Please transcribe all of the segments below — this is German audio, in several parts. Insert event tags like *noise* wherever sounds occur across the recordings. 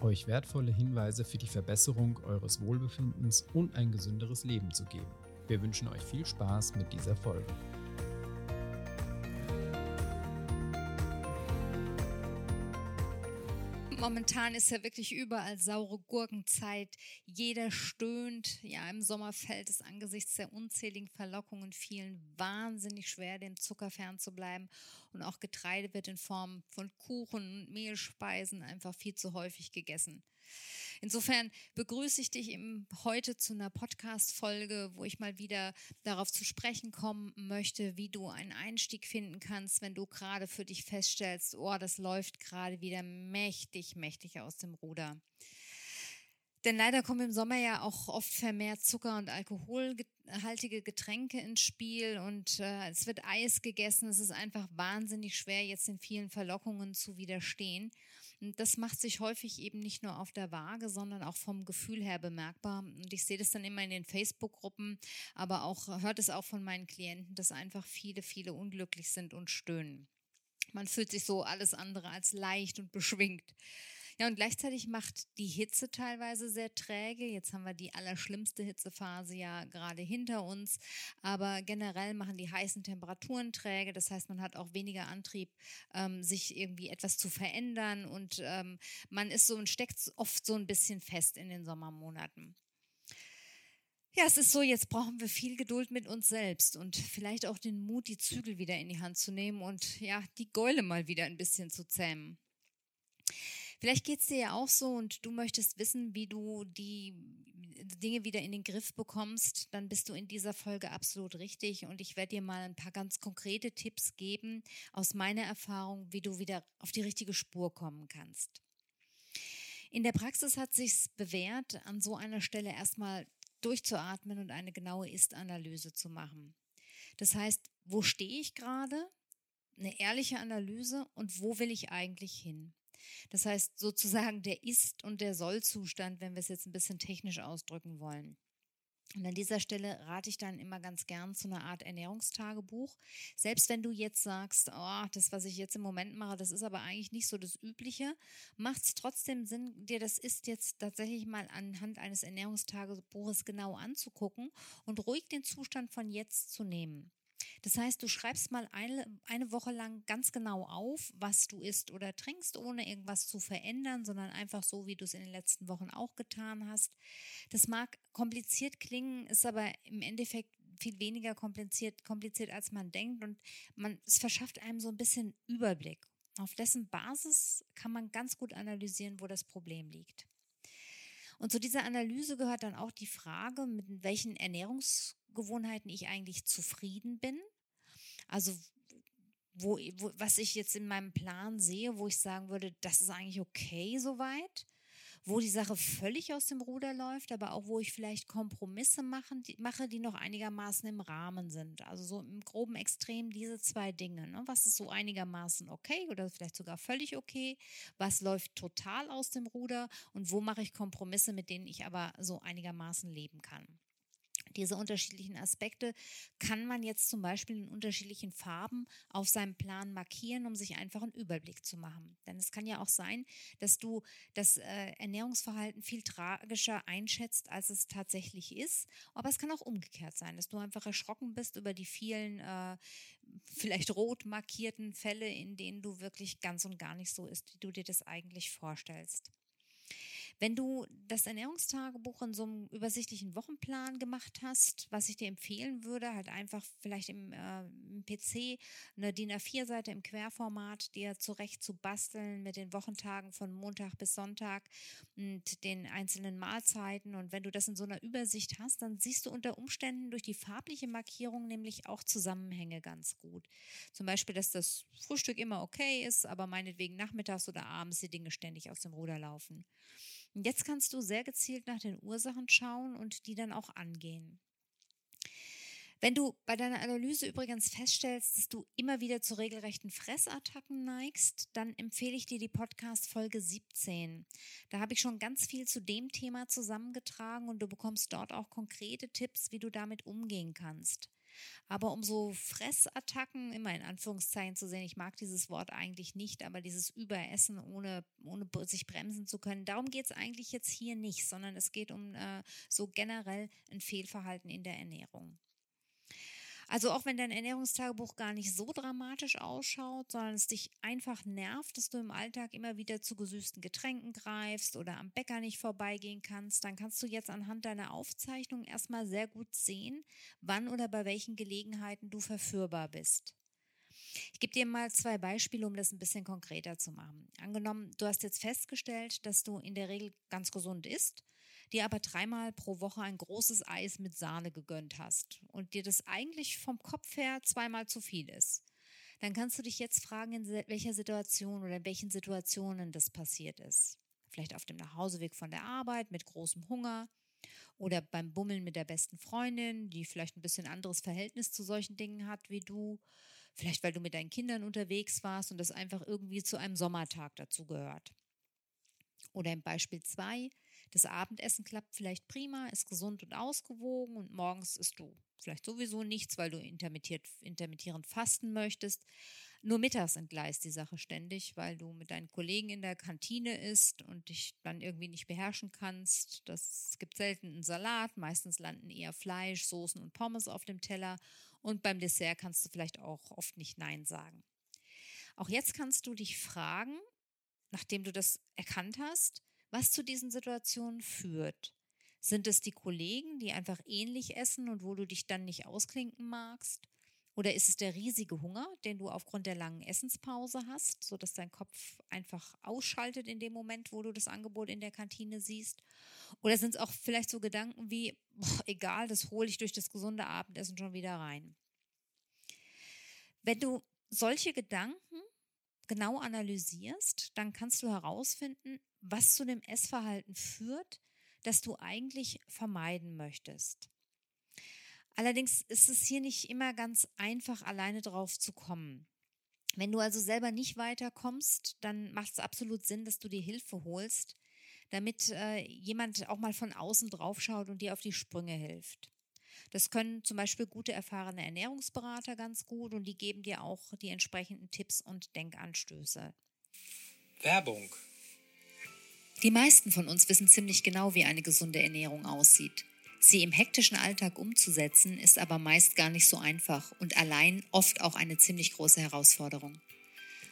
euch wertvolle Hinweise für die Verbesserung eures Wohlbefindens und ein gesünderes Leben zu geben. Wir wünschen euch viel Spaß mit dieser Folge. Momentan ist ja wirklich überall saure Gurkenzeit. Jeder stöhnt. Ja, im Sommer fällt es angesichts der unzähligen Verlockungen vielen wahnsinnig schwer, dem Zucker fernzubleiben. Und auch Getreide wird in Form von Kuchen und Mehlspeisen einfach viel zu häufig gegessen. Insofern begrüße ich dich heute zu einer Podcast-Folge, wo ich mal wieder darauf zu sprechen kommen möchte, wie du einen Einstieg finden kannst, wenn du gerade für dich feststellst, oh, das läuft gerade wieder mächtig, mächtig aus dem Ruder. Denn leider kommen im Sommer ja auch oft vermehrt Zucker- und alkoholhaltige Getränke ins Spiel und äh, es wird Eis gegessen. Es ist einfach wahnsinnig schwer, jetzt den vielen Verlockungen zu widerstehen. Das macht sich häufig eben nicht nur auf der Waage, sondern auch vom Gefühl her bemerkbar. Und ich sehe das dann immer in den Facebook-Gruppen, aber auch hört es auch von meinen Klienten, dass einfach viele, viele unglücklich sind und stöhnen. Man fühlt sich so alles andere als leicht und beschwingt. Ja, und gleichzeitig macht die Hitze teilweise sehr träge. Jetzt haben wir die allerschlimmste Hitzephase ja gerade hinter uns. Aber generell machen die heißen Temperaturen träge. Das heißt, man hat auch weniger Antrieb, ähm, sich irgendwie etwas zu verändern. Und ähm, man ist so und steckt oft so ein bisschen fest in den Sommermonaten. Ja, es ist so, jetzt brauchen wir viel Geduld mit uns selbst und vielleicht auch den Mut, die Zügel wieder in die Hand zu nehmen und ja, die Gäule mal wieder ein bisschen zu zähmen. Vielleicht geht es dir ja auch so und du möchtest wissen, wie du die Dinge wieder in den Griff bekommst, dann bist du in dieser Folge absolut richtig und ich werde dir mal ein paar ganz konkrete Tipps geben aus meiner Erfahrung, wie du wieder auf die richtige Spur kommen kannst. In der Praxis hat sich bewährt, an so einer Stelle erstmal durchzuatmen und eine genaue Ist-Analyse zu machen. Das heißt, wo stehe ich gerade? Eine ehrliche Analyse und wo will ich eigentlich hin? Das heißt sozusagen der Ist- und der Soll-Zustand, wenn wir es jetzt ein bisschen technisch ausdrücken wollen. Und an dieser Stelle rate ich dann immer ganz gern zu einer Art Ernährungstagebuch. Selbst wenn du jetzt sagst, oh, das, was ich jetzt im Moment mache, das ist aber eigentlich nicht so das Übliche, macht es trotzdem Sinn, dir das ist jetzt tatsächlich mal anhand eines Ernährungstagebuches genau anzugucken und ruhig den Zustand von jetzt zu nehmen. Das heißt, du schreibst mal eine, eine Woche lang ganz genau auf, was du isst oder trinkst, ohne irgendwas zu verändern, sondern einfach so, wie du es in den letzten Wochen auch getan hast. Das mag kompliziert klingen, ist aber im Endeffekt viel weniger kompliziert, kompliziert als man denkt und man, es verschafft einem so ein bisschen Überblick. Auf dessen Basis kann man ganz gut analysieren, wo das Problem liegt. Und zu dieser Analyse gehört dann auch die Frage, mit welchen Ernährungsgewohnheiten ich eigentlich zufrieden bin. Also wo, wo, was ich jetzt in meinem Plan sehe, wo ich sagen würde, das ist eigentlich okay soweit wo die Sache völlig aus dem Ruder läuft, aber auch wo ich vielleicht Kompromisse machen, die, mache, die noch einigermaßen im Rahmen sind. Also so im groben Extrem diese zwei Dinge. Ne? Was ist so einigermaßen okay oder vielleicht sogar völlig okay? Was läuft total aus dem Ruder? Und wo mache ich Kompromisse, mit denen ich aber so einigermaßen leben kann? Diese unterschiedlichen Aspekte kann man jetzt zum Beispiel in unterschiedlichen Farben auf seinem Plan markieren, um sich einfach einen Überblick zu machen. Denn es kann ja auch sein, dass du das äh, Ernährungsverhalten viel tragischer einschätzt, als es tatsächlich ist. Aber es kann auch umgekehrt sein, dass du einfach erschrocken bist über die vielen äh, vielleicht rot markierten Fälle, in denen du wirklich ganz und gar nicht so ist, wie du dir das eigentlich vorstellst. Wenn du das Ernährungstagebuch in so einem übersichtlichen Wochenplan gemacht hast, was ich dir empfehlen würde, halt einfach vielleicht im, äh, im PC eine DIN A4-Seite im Querformat dir zurecht zu basteln mit den Wochentagen von Montag bis Sonntag und den einzelnen Mahlzeiten. Und wenn du das in so einer Übersicht hast, dann siehst du unter Umständen durch die farbliche Markierung nämlich auch Zusammenhänge ganz gut. Zum Beispiel, dass das Frühstück immer okay ist, aber meinetwegen nachmittags oder abends die Dinge ständig aus dem Ruder laufen. Jetzt kannst du sehr gezielt nach den Ursachen schauen und die dann auch angehen. Wenn du bei deiner Analyse übrigens feststellst, dass du immer wieder zu regelrechten Fressattacken neigst, dann empfehle ich dir die Podcast Folge 17. Da habe ich schon ganz viel zu dem Thema zusammengetragen und du bekommst dort auch konkrete Tipps, wie du damit umgehen kannst. Aber um so Fressattacken immer in Anführungszeichen zu sehen, ich mag dieses Wort eigentlich nicht, aber dieses Überessen, ohne, ohne sich bremsen zu können, darum geht es eigentlich jetzt hier nicht, sondern es geht um äh, so generell ein Fehlverhalten in der Ernährung. Also auch wenn dein Ernährungstagebuch gar nicht so dramatisch ausschaut, sondern es dich einfach nervt, dass du im Alltag immer wieder zu gesüßten Getränken greifst oder am Bäcker nicht vorbeigehen kannst, dann kannst du jetzt anhand deiner Aufzeichnung erstmal sehr gut sehen, wann oder bei welchen Gelegenheiten du verführbar bist. Ich gebe dir mal zwei Beispiele, um das ein bisschen konkreter zu machen. Angenommen, du hast jetzt festgestellt, dass du in der Regel ganz gesund isst dir aber dreimal pro Woche ein großes Eis mit Sahne gegönnt hast und dir das eigentlich vom Kopf her zweimal zu viel ist, dann kannst du dich jetzt fragen, in welcher Situation oder in welchen Situationen das passiert ist. Vielleicht auf dem Nachhauseweg von der Arbeit mit großem Hunger oder beim Bummeln mit der besten Freundin, die vielleicht ein bisschen anderes Verhältnis zu solchen Dingen hat wie du. Vielleicht weil du mit deinen Kindern unterwegs warst und das einfach irgendwie zu einem Sommertag dazu gehört. Oder im Beispiel 2, das Abendessen klappt vielleicht prima, ist gesund und ausgewogen und morgens isst du vielleicht sowieso nichts, weil du intermittierend fasten möchtest. Nur mittags entgleist die Sache ständig, weil du mit deinen Kollegen in der Kantine isst und dich dann irgendwie nicht beherrschen kannst. Das, gibt selten einen Salat, meistens landen eher Fleisch, Soßen und Pommes auf dem Teller und beim Dessert kannst du vielleicht auch oft nicht Nein sagen. Auch jetzt kannst du dich fragen, nachdem du das erkannt hast, was zu diesen Situationen führt. Sind es die Kollegen, die einfach ähnlich essen und wo du dich dann nicht ausklinken magst? Oder ist es der riesige Hunger, den du aufgrund der langen Essenspause hast, sodass dein Kopf einfach ausschaltet in dem Moment, wo du das Angebot in der Kantine siehst? Oder sind es auch vielleicht so Gedanken wie, boah, egal, das hole ich durch das gesunde Abendessen schon wieder rein? Wenn du solche Gedanken genau analysierst, dann kannst du herausfinden, was zu dem Essverhalten führt, das du eigentlich vermeiden möchtest. Allerdings ist es hier nicht immer ganz einfach, alleine drauf zu kommen. Wenn du also selber nicht weiterkommst, dann macht es absolut Sinn, dass du dir Hilfe holst, damit äh, jemand auch mal von außen draufschaut und dir auf die Sprünge hilft. Das können zum Beispiel gute erfahrene Ernährungsberater ganz gut und die geben dir auch die entsprechenden Tipps und Denkanstöße. Werbung. Die meisten von uns wissen ziemlich genau, wie eine gesunde Ernährung aussieht. Sie im hektischen Alltag umzusetzen, ist aber meist gar nicht so einfach und allein oft auch eine ziemlich große Herausforderung.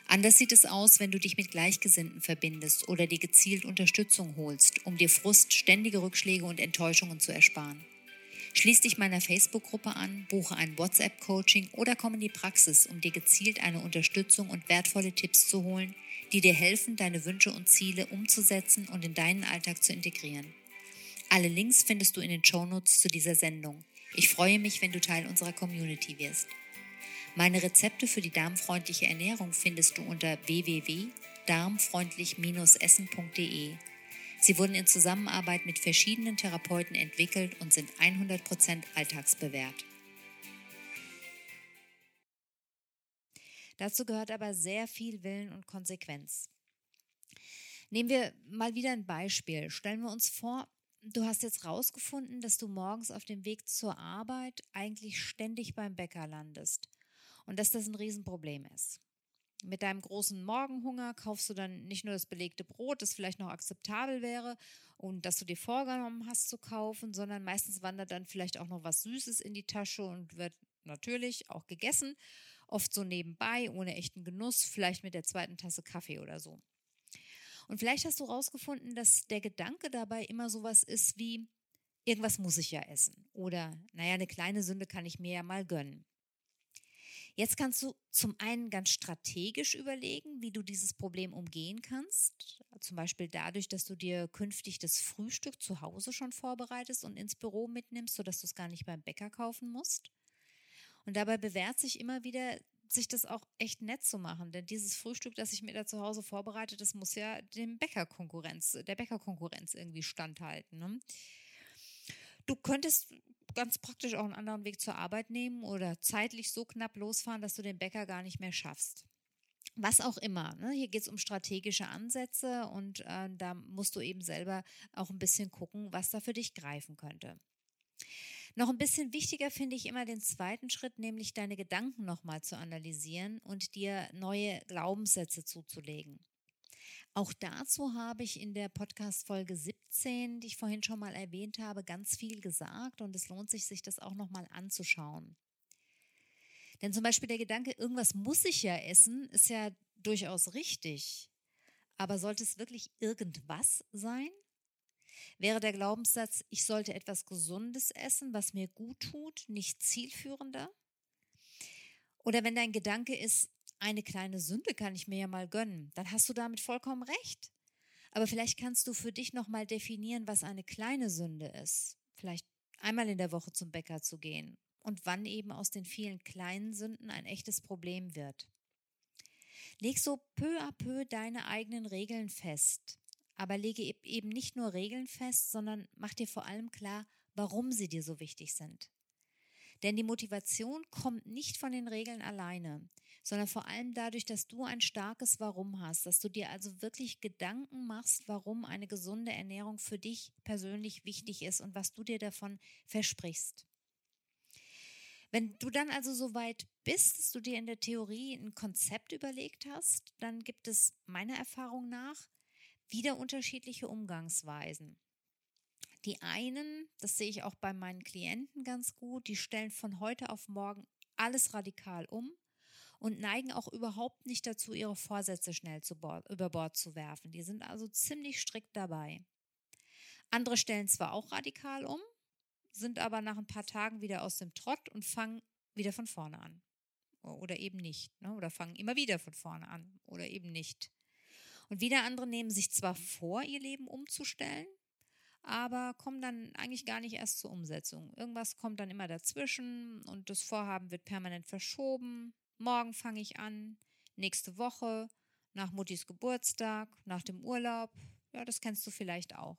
Anders sieht es aus, wenn du dich mit Gleichgesinnten verbindest oder dir gezielt Unterstützung holst, um dir Frust, ständige Rückschläge und Enttäuschungen zu ersparen. Schließ dich meiner Facebook-Gruppe an, buche ein WhatsApp-Coaching oder komm in die Praxis, um dir gezielt eine Unterstützung und wertvolle Tipps zu holen, die dir helfen, deine Wünsche und Ziele umzusetzen und in deinen Alltag zu integrieren. Alle Links findest du in den Shownotes zu dieser Sendung. Ich freue mich, wenn du Teil unserer Community wirst. Meine Rezepte für die darmfreundliche Ernährung findest du unter www.darmfreundlich-essen.de Sie wurden in Zusammenarbeit mit verschiedenen Therapeuten entwickelt und sind 100% alltagsbewährt. Dazu gehört aber sehr viel Willen und Konsequenz. Nehmen wir mal wieder ein Beispiel. Stellen wir uns vor, du hast jetzt rausgefunden, dass du morgens auf dem Weg zur Arbeit eigentlich ständig beim Bäcker landest und dass das ein Riesenproblem ist. Mit deinem großen Morgenhunger kaufst du dann nicht nur das belegte Brot, das vielleicht noch akzeptabel wäre und das du dir vorgenommen hast zu kaufen, sondern meistens wandert dann vielleicht auch noch was Süßes in die Tasche und wird natürlich auch gegessen. Oft so nebenbei, ohne echten Genuss, vielleicht mit der zweiten Tasse Kaffee oder so. Und vielleicht hast du herausgefunden, dass der Gedanke dabei immer sowas ist wie, irgendwas muss ich ja essen. Oder, naja, eine kleine Sünde kann ich mir ja mal gönnen. Jetzt kannst du zum einen ganz strategisch überlegen, wie du dieses Problem umgehen kannst. Zum Beispiel dadurch, dass du dir künftig das Frühstück zu Hause schon vorbereitest und ins Büro mitnimmst, sodass du es gar nicht beim Bäcker kaufen musst. Und dabei bewährt sich immer wieder, sich das auch echt nett zu machen. Denn dieses Frühstück, das ich mir da zu Hause vorbereite, das muss ja dem Bäckerkonkurrenz, der Bäckerkonkurrenz irgendwie standhalten. Ne? Du könntest ganz praktisch auch einen anderen Weg zur Arbeit nehmen oder zeitlich so knapp losfahren, dass du den Bäcker gar nicht mehr schaffst. Was auch immer. Ne? Hier geht es um strategische Ansätze und äh, da musst du eben selber auch ein bisschen gucken, was da für dich greifen könnte. Noch ein bisschen wichtiger finde ich immer den zweiten Schritt, nämlich deine Gedanken nochmal zu analysieren und dir neue Glaubenssätze zuzulegen. Auch dazu habe ich in der Podcast-Folge 17, die ich vorhin schon mal erwähnt habe, ganz viel gesagt und es lohnt sich, sich das auch nochmal anzuschauen. Denn zum Beispiel der Gedanke, irgendwas muss ich ja essen, ist ja durchaus richtig. Aber sollte es wirklich irgendwas sein? Wäre der Glaubenssatz, ich sollte etwas Gesundes essen, was mir gut tut, nicht zielführender? Oder wenn dein Gedanke ist, eine kleine Sünde kann ich mir ja mal gönnen, dann hast du damit vollkommen recht. Aber vielleicht kannst du für dich nochmal definieren, was eine kleine Sünde ist. Vielleicht einmal in der Woche zum Bäcker zu gehen und wann eben aus den vielen kleinen Sünden ein echtes Problem wird. Leg so peu à peu deine eigenen Regeln fest. Aber lege eben nicht nur Regeln fest, sondern mach dir vor allem klar, warum sie dir so wichtig sind. Denn die Motivation kommt nicht von den Regeln alleine, sondern vor allem dadurch, dass du ein starkes Warum hast, dass du dir also wirklich Gedanken machst, warum eine gesunde Ernährung für dich persönlich wichtig ist und was du dir davon versprichst. Wenn du dann also so weit bist, dass du dir in der Theorie ein Konzept überlegt hast, dann gibt es meiner Erfahrung nach wieder unterschiedliche Umgangsweisen. Die einen, das sehe ich auch bei meinen Klienten ganz gut, die stellen von heute auf morgen alles radikal um und neigen auch überhaupt nicht dazu, ihre Vorsätze schnell Bord, über Bord zu werfen. Die sind also ziemlich strikt dabei. Andere stellen zwar auch radikal um, sind aber nach ein paar Tagen wieder aus dem Trott und fangen wieder von vorne an. Oder eben nicht. Ne? Oder fangen immer wieder von vorne an. Oder eben nicht. Und wieder andere nehmen sich zwar vor, ihr Leben umzustellen, aber kommen dann eigentlich gar nicht erst zur Umsetzung. Irgendwas kommt dann immer dazwischen und das Vorhaben wird permanent verschoben. Morgen fange ich an, nächste Woche, nach Muttis Geburtstag, nach dem Urlaub. Ja, das kennst du vielleicht auch.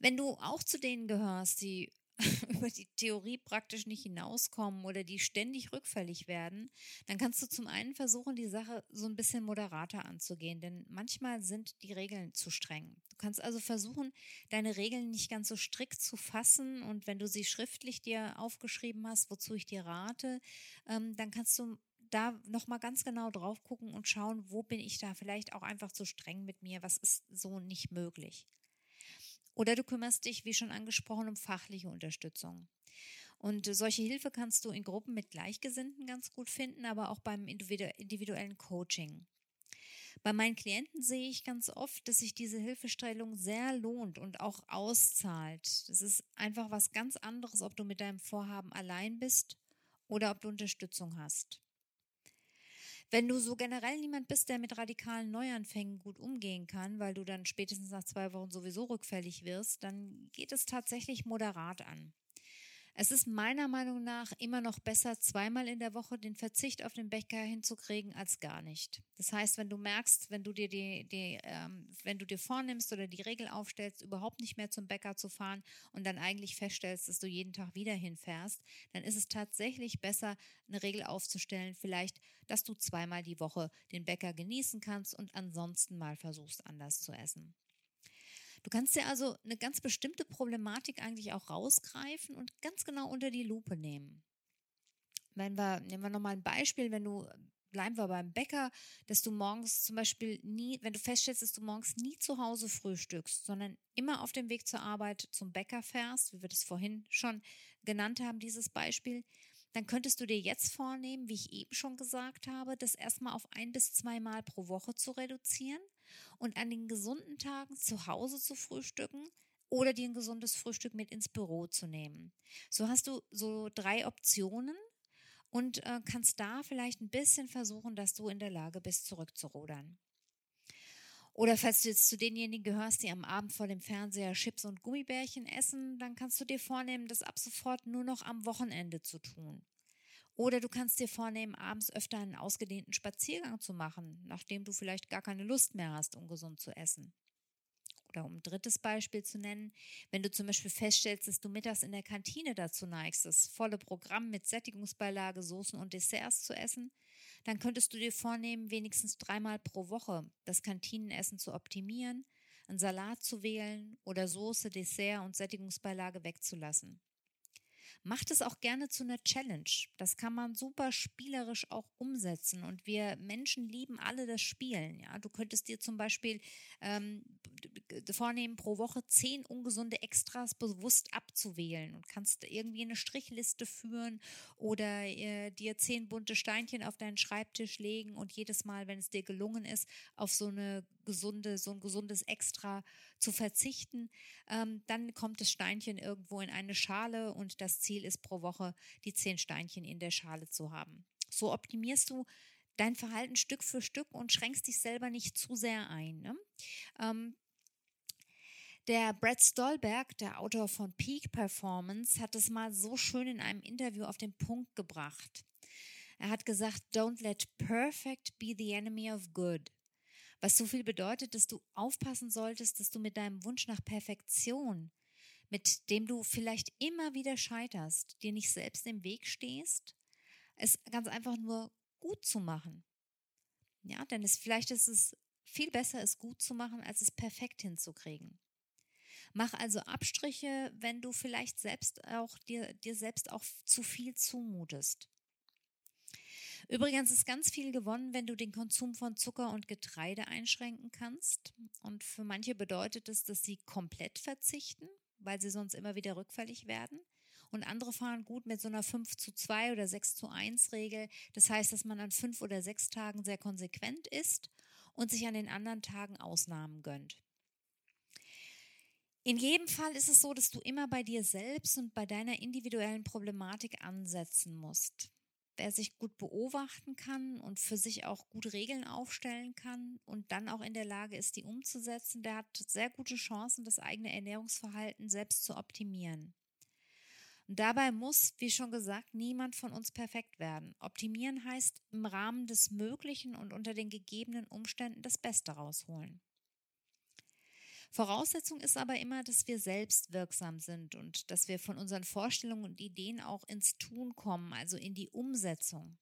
Wenn du auch zu denen gehörst, die *laughs* über die Theorie praktisch nicht hinauskommen oder die ständig rückfällig werden, dann kannst du zum einen versuchen, die Sache so ein bisschen moderater anzugehen, denn manchmal sind die Regeln zu streng. Du kannst also versuchen, deine Regeln nicht ganz so strikt zu fassen und wenn du sie schriftlich dir aufgeschrieben hast, wozu ich dir rate, ähm, dann kannst du da nochmal ganz genau drauf gucken und schauen, wo bin ich da vielleicht auch einfach zu streng mit mir, was ist so nicht möglich. Oder du kümmerst dich, wie schon angesprochen, um fachliche Unterstützung. Und solche Hilfe kannst du in Gruppen mit Gleichgesinnten ganz gut finden, aber auch beim individuellen Coaching. Bei meinen Klienten sehe ich ganz oft, dass sich diese Hilfestellung sehr lohnt und auch auszahlt. Das ist einfach was ganz anderes, ob du mit deinem Vorhaben allein bist oder ob du Unterstützung hast. Wenn du so generell niemand bist, der mit radikalen Neuanfängen gut umgehen kann, weil du dann spätestens nach zwei Wochen sowieso rückfällig wirst, dann geht es tatsächlich moderat an. Es ist meiner Meinung nach immer noch besser, zweimal in der Woche den Verzicht auf den Bäcker hinzukriegen, als gar nicht. Das heißt, wenn du merkst, wenn du dir die, die ähm, wenn du dir vornimmst oder die Regel aufstellst, überhaupt nicht mehr zum Bäcker zu fahren und dann eigentlich feststellst, dass du jeden Tag wieder hinfährst, dann ist es tatsächlich besser, eine Regel aufzustellen, vielleicht, dass du zweimal die Woche den Bäcker genießen kannst und ansonsten mal versuchst, anders zu essen. Du kannst dir also eine ganz bestimmte Problematik eigentlich auch rausgreifen und ganz genau unter die Lupe nehmen. Wenn wir, nehmen wir nochmal ein Beispiel, wenn du, bleiben wir beim Bäcker, dass du morgens zum Beispiel nie, wenn du feststellst, dass du morgens nie zu Hause frühstückst, sondern immer auf dem Weg zur Arbeit zum Bäcker fährst, wie wir das vorhin schon genannt haben, dieses Beispiel, dann könntest du dir jetzt vornehmen, wie ich eben schon gesagt habe, das erstmal auf ein bis zweimal pro Woche zu reduzieren und an den gesunden Tagen zu Hause zu frühstücken oder dir ein gesundes Frühstück mit ins Büro zu nehmen. So hast du so drei Optionen und äh, kannst da vielleicht ein bisschen versuchen, dass du in der Lage bist, zurückzurudern. Oder falls du jetzt zu denjenigen gehörst, die am Abend vor dem Fernseher Chips und Gummibärchen essen, dann kannst du dir vornehmen, das ab sofort nur noch am Wochenende zu tun. Oder du kannst dir vornehmen, abends öfter einen ausgedehnten Spaziergang zu machen, nachdem du vielleicht gar keine Lust mehr hast, ungesund zu essen. Oder um ein drittes Beispiel zu nennen, wenn du zum Beispiel feststellst, dass du mittags in der Kantine dazu neigst, das volle Programm mit Sättigungsbeilage, Soßen und Desserts zu essen, dann könntest du dir vornehmen, wenigstens dreimal pro Woche das Kantinenessen zu optimieren, einen Salat zu wählen oder Soße, Dessert und Sättigungsbeilage wegzulassen. Macht es auch gerne zu einer Challenge. Das kann man super spielerisch auch umsetzen. Und wir Menschen lieben alle das Spielen. Ja, du könntest dir zum Beispiel ähm, vornehmen, pro Woche zehn ungesunde Extras bewusst abzuwählen und kannst irgendwie eine Strichliste führen oder äh, dir zehn bunte Steinchen auf deinen Schreibtisch legen und jedes Mal, wenn es dir gelungen ist, auf so eine gesunde, so ein gesundes Extra zu verzichten, ähm, dann kommt das Steinchen irgendwo in eine Schale und das Ziel ist pro Woche, die zehn Steinchen in der Schale zu haben. So optimierst du dein Verhalten Stück für Stück und schränkst dich selber nicht zu sehr ein. Ne? Ähm, der Brad Stolberg, der Autor von Peak Performance, hat es mal so schön in einem Interview auf den Punkt gebracht. Er hat gesagt, don't let perfect be the enemy of good. Was so viel bedeutet, dass du aufpassen solltest, dass du mit deinem Wunsch nach Perfektion, mit dem du vielleicht immer wieder scheiterst, dir nicht selbst im Weg stehst, es ganz einfach nur gut zu machen. Ja, denn es, vielleicht ist es viel besser, es gut zu machen, als es perfekt hinzukriegen. Mach also Abstriche, wenn du vielleicht selbst auch dir, dir selbst auch zu viel zumutest. Übrigens ist ganz viel gewonnen, wenn du den Konsum von Zucker und Getreide einschränken kannst. Und für manche bedeutet es, dass sie komplett verzichten, weil sie sonst immer wieder rückfällig werden. Und andere fahren gut mit so einer 5 zu 2 oder 6 zu 1 Regel. Das heißt, dass man an fünf oder sechs Tagen sehr konsequent ist und sich an den anderen Tagen Ausnahmen gönnt. In jedem Fall ist es so, dass du immer bei dir selbst und bei deiner individuellen Problematik ansetzen musst wer sich gut beobachten kann und für sich auch gut Regeln aufstellen kann und dann auch in der Lage ist, die umzusetzen, der hat sehr gute Chancen, das eigene Ernährungsverhalten selbst zu optimieren. Und dabei muss, wie schon gesagt, niemand von uns perfekt werden. Optimieren heißt im Rahmen des Möglichen und unter den gegebenen Umständen das Beste rausholen. Voraussetzung ist aber immer, dass wir selbst wirksam sind und dass wir von unseren Vorstellungen und Ideen auch ins Tun kommen, also in die Umsetzung.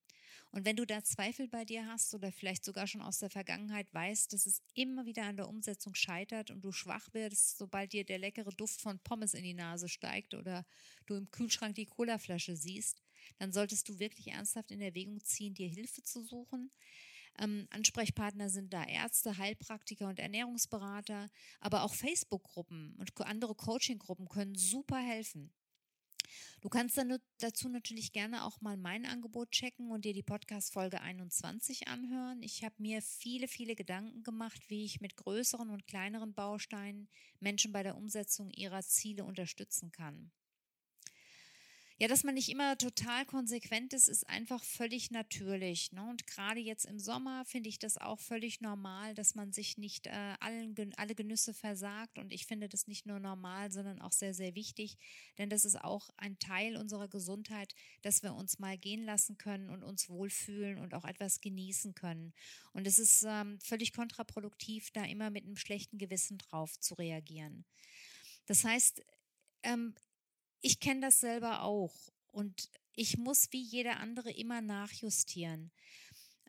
Und wenn du da Zweifel bei dir hast oder vielleicht sogar schon aus der Vergangenheit weißt, dass es immer wieder an der Umsetzung scheitert und du schwach wirst, sobald dir der leckere Duft von Pommes in die Nase steigt oder du im Kühlschrank die Colaflasche siehst, dann solltest du wirklich ernsthaft in Erwägung ziehen, dir Hilfe zu suchen. Ähm, Ansprechpartner sind da Ärzte, Heilpraktiker und Ernährungsberater, aber auch Facebook-Gruppen und andere Coaching-Gruppen können super helfen. Du kannst dann dazu natürlich gerne auch mal mein Angebot checken und dir die Podcast-Folge 21 anhören. Ich habe mir viele, viele Gedanken gemacht, wie ich mit größeren und kleineren Bausteinen Menschen bei der Umsetzung ihrer Ziele unterstützen kann. Ja, dass man nicht immer total konsequent ist, ist einfach völlig natürlich. Ne? Und gerade jetzt im Sommer finde ich das auch völlig normal, dass man sich nicht äh, allen, alle Genüsse versagt. Und ich finde das nicht nur normal, sondern auch sehr, sehr wichtig, denn das ist auch ein Teil unserer Gesundheit, dass wir uns mal gehen lassen können und uns wohlfühlen und auch etwas genießen können. Und es ist ähm, völlig kontraproduktiv, da immer mit einem schlechten Gewissen drauf zu reagieren. Das heißt, ähm, ich kenne das selber auch und ich muss wie jeder andere immer nachjustieren.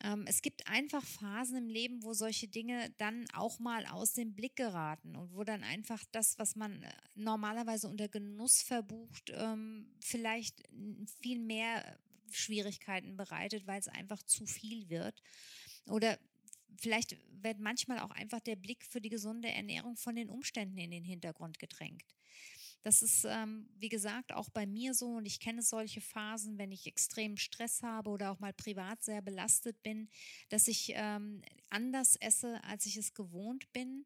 Ähm, es gibt einfach Phasen im Leben, wo solche Dinge dann auch mal aus dem Blick geraten und wo dann einfach das, was man äh, normalerweise unter Genuss verbucht, ähm, vielleicht viel mehr Schwierigkeiten bereitet, weil es einfach zu viel wird. Oder vielleicht wird manchmal auch einfach der Blick für die gesunde Ernährung von den Umständen in den Hintergrund gedrängt. Das ist, ähm, wie gesagt, auch bei mir so und ich kenne solche Phasen, wenn ich extremen Stress habe oder auch mal privat sehr belastet bin, dass ich ähm, anders esse, als ich es gewohnt bin.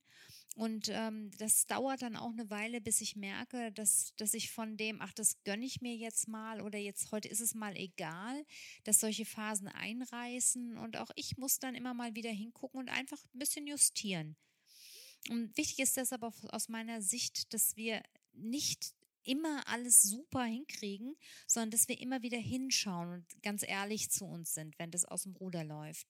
Und ähm, das dauert dann auch eine Weile, bis ich merke, dass, dass ich von dem, ach, das gönne ich mir jetzt mal oder jetzt heute ist es mal egal, dass solche Phasen einreißen. Und auch ich muss dann immer mal wieder hingucken und einfach ein bisschen justieren. Und wichtig ist das aber aus meiner Sicht, dass wir nicht immer alles super hinkriegen, sondern dass wir immer wieder hinschauen und ganz ehrlich zu uns sind, wenn das aus dem Ruder läuft.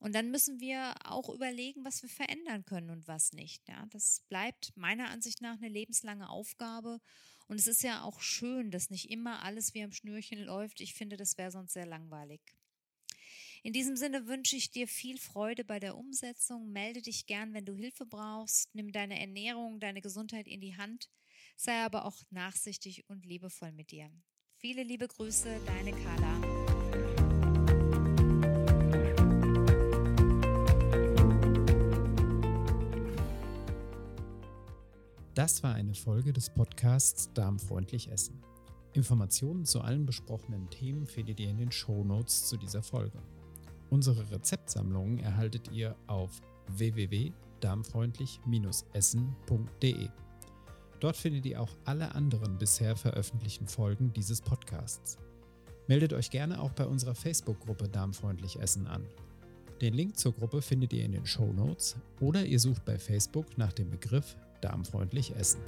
Und dann müssen wir auch überlegen, was wir verändern können und was nicht. Ja, das bleibt meiner Ansicht nach eine lebenslange Aufgabe. Und es ist ja auch schön, dass nicht immer alles wie am Schnürchen läuft. Ich finde, das wäre sonst sehr langweilig. In diesem Sinne wünsche ich dir viel Freude bei der Umsetzung. Melde dich gern, wenn du Hilfe brauchst. Nimm deine Ernährung, deine Gesundheit in die Hand. Sei aber auch nachsichtig und liebevoll mit dir. Viele liebe Grüße, deine Carla. Das war eine Folge des Podcasts Darmfreundlich Essen. Informationen zu allen besprochenen Themen findet ihr in den Show Notes zu dieser Folge. Unsere Rezeptsammlungen erhaltet ihr auf www.darmfreundlich-essen.de. Dort findet ihr auch alle anderen bisher veröffentlichten Folgen dieses Podcasts. Meldet euch gerne auch bei unserer Facebook-Gruppe Darmfreundlich Essen an. Den Link zur Gruppe findet ihr in den Show Notes oder ihr sucht bei Facebook nach dem Begriff darmfreundlich Essen.